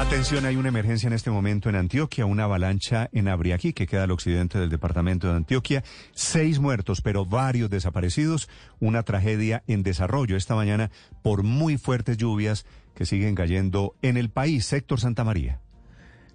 Atención, hay una emergencia en este momento en Antioquia, una avalancha en Abriaquí, que queda al occidente del departamento de Antioquia. Seis muertos, pero varios desaparecidos. Una tragedia en desarrollo esta mañana por muy fuertes lluvias que siguen cayendo en el país, sector Santa María.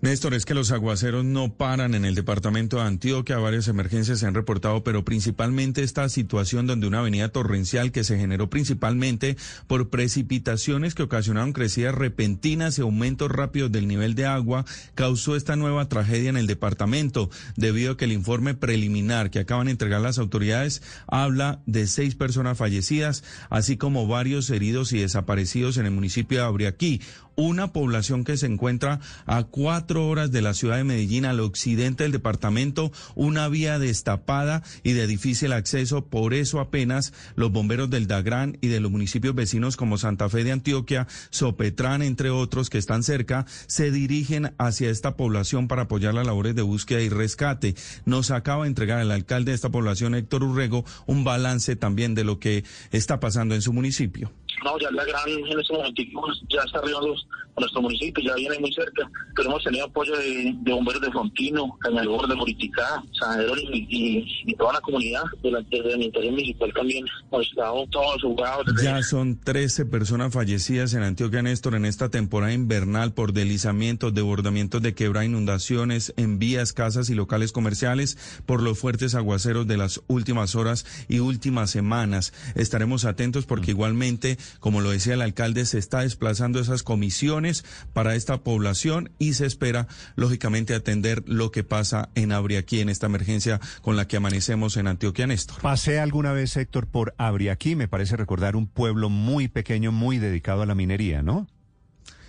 Néstor, es que los aguaceros no paran en el departamento de Antioquia, varias emergencias se han reportado, pero principalmente esta situación donde una avenida torrencial que se generó principalmente por precipitaciones que ocasionaron crecidas repentinas y aumentos rápidos del nivel de agua causó esta nueva tragedia en el departamento, debido a que el informe preliminar que acaban de entregar las autoridades habla de seis personas fallecidas, así como varios heridos y desaparecidos en el municipio de Abriaquí una población que se encuentra a cuatro horas de la ciudad de Medellín, al occidente del departamento, una vía destapada y de difícil acceso. Por eso apenas los bomberos del Dagrán y de los municipios vecinos como Santa Fe de Antioquia, Sopetrán, entre otros que están cerca, se dirigen hacia esta población para apoyar las labores de búsqueda y rescate. Nos acaba de entregar el alcalde de esta población, Héctor Urrego, un balance también de lo que está pasando en su municipio. No, ya la gran en este momento ya está arriba los, a nuestro municipio, ya viene muy cerca, pero hemos tenido apoyo de, bomberos de Frontino, Cañalgor, de Muriticá, San y, y, toda la comunidad durante el Ministerio Municipal también estado todos jugados. Ya son 13 personas fallecidas en Antioquia, Néstor, en esta temporada invernal por deslizamientos, desbordamientos de quebra, inundaciones en vías, casas y locales comerciales por los fuertes aguaceros de las últimas horas y últimas semanas. Estaremos atentos porque igualmente como lo decía el alcalde, se está desplazando esas comisiones para esta población y se espera, lógicamente, atender lo que pasa en Abriaquí en esta emergencia con la que amanecemos en Antioquia, Néstor. Pasé alguna vez, Héctor, por Abriaquí. Me parece recordar un pueblo muy pequeño, muy dedicado a la minería, ¿no?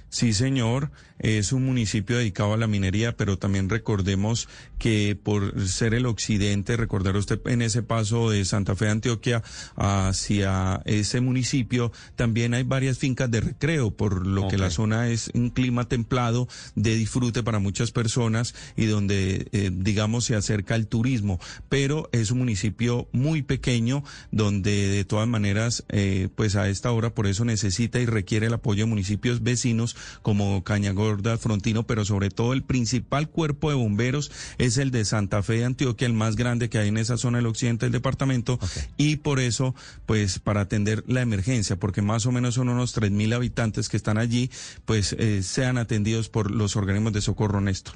Sí, señor, es un municipio dedicado a la minería, pero también recordemos que por ser el occidente, recordar usted en ese paso de Santa Fe de Antioquia hacia ese municipio, también hay varias fincas de recreo, por lo que la zona es un clima templado de disfrute para muchas personas y donde, eh, digamos, se acerca el turismo. Pero es un municipio muy pequeño donde de todas maneras, eh, pues a esta hora por eso necesita y requiere el apoyo de municipios vecinos como Cañagorda, Frontino, pero sobre todo el principal cuerpo de bomberos es el de Santa Fe de Antioquia, el más grande que hay en esa zona del occidente del departamento, y por eso, pues para atender la emergencia, porque más o menos son unos tres mil habitantes que están allí, pues eh, sean atendidos por los organismos de socorro, Néstor.